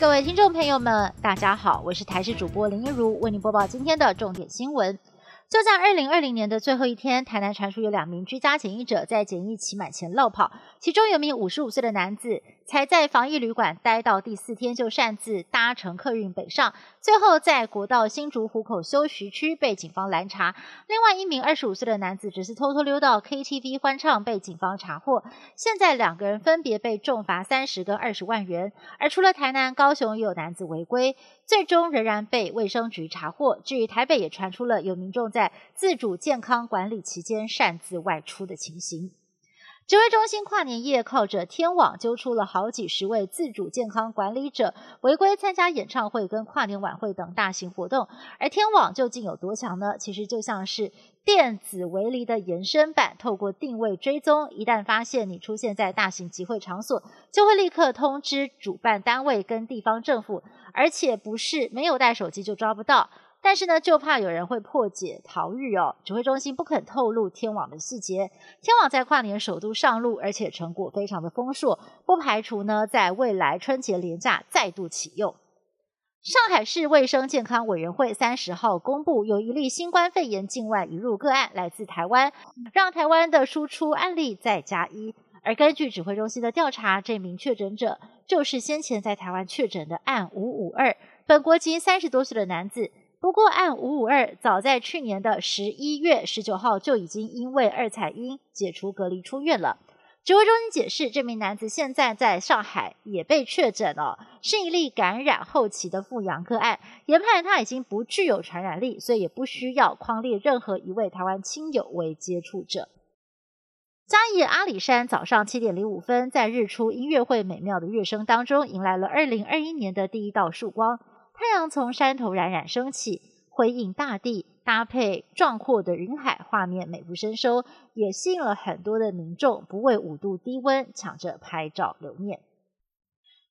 各位听众朋友们，大家好，我是台视主播林一如，为您播报今天的重点新闻。就在二零二零年的最后一天，台南传出有两名居家检疫者在检疫期满前落跑，其中有名五十五岁的男子。才在防疫旅馆待到第四天，就擅自搭乘客运北上，最后在国道新竹湖口休息区被警方拦查。另外一名二十五岁的男子只是偷偷溜到 KTV 欢唱，被警方查获。现在两个人分别被重罚三十跟二十万元。而除了台南、高雄也有男子违规，最终仍然被卫生局查获。至于台北，也传出了有民众在自主健康管理期间擅自外出的情形。指挥中心跨年夜靠着天网揪出了好几十位自主健康管理者违规参加演唱会跟跨年晚会等大型活动，而天网究竟有多强呢？其实就像是电子围篱的延伸版，透过定位追踪，一旦发现你出现在大型集会场所，就会立刻通知主办单位跟地方政府，而且不是没有带手机就抓不到。但是呢，就怕有人会破解逃狱哦。指挥中心不肯透露天网的细节。天网在跨年首都上路，而且成果非常的丰硕，不排除呢在未来春节连假再度启用。上海市卫生健康委员会三十号公布，有一例新冠肺炎境外引入个案来自台湾，让台湾的输出案例再加一。而根据指挥中心的调查，这名确诊者就是先前在台湾确诊的案五五二，本国籍三十多岁的男子。不过，案五五二早在去年的十一月十九号就已经因为二彩阴解除隔离出院了。指挥中心解释，这名男子现在在上海也被确诊了，是一例感染后期的复阳个案，研判他已经不具有传染力，所以也不需要框列任何一位台湾亲友为接触者。嘉义阿里山早上七点零五分，在日出音乐会美妙的乐声当中，迎来了二零二一年的第一道曙光。太阳从山头冉冉升起，辉映大地，搭配壮阔的云海，画面美不胜收，也吸引了很多的民众不畏五度低温，抢着拍照留念。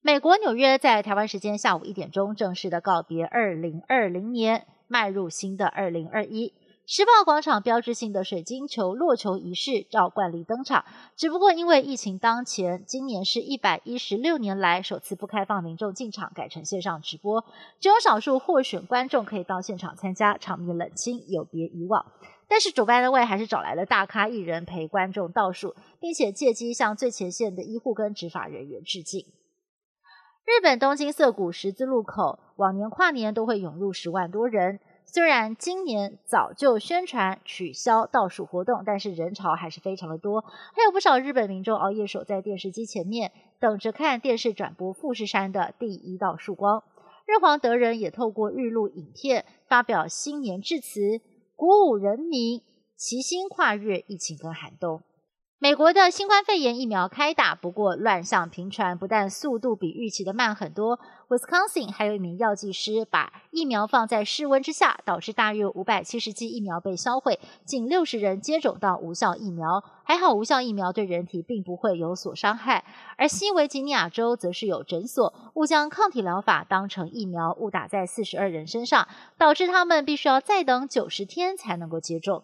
美国纽约在台湾时间下午一点钟正式的告别二零二零年，迈入新的二零二一。时报广场标志性的水晶球落球仪式照惯例登场，只不过因为疫情当前，今年是一百一十六年来首次不开放民众进场，改成线上直播，只有少数获选观众可以到现场参加，场面冷清，有别以往。但是主办单位还是找来了大咖艺人陪观众倒数，并且借机向最前线的医护跟执法人员致敬。日本东京涩谷十字路口往年跨年都会涌入十万多人。虽然今年早就宣传取消倒数活动，但是人潮还是非常的多，还有不少日本民众熬夜守在电视机前面，等着看电视转播富士山的第一道曙光。日皇德仁也透过日录影片发表新年致辞，鼓舞人民齐心跨越疫情跟寒冬。美国的新冠肺炎疫苗开打，不过乱象频传，不但速度比预期的慢很多，Wisconsin 还有一名药剂师把疫苗放在室温之下，导致大约五百七十剂疫苗被销毁，近六十人接种到无效疫苗。还好无效疫苗对人体并不会有所伤害。而西维吉尼亚州则是有诊所误将抗体疗法当成疫苗，误打在四十二人身上，导致他们必须要再等九十天才能够接种。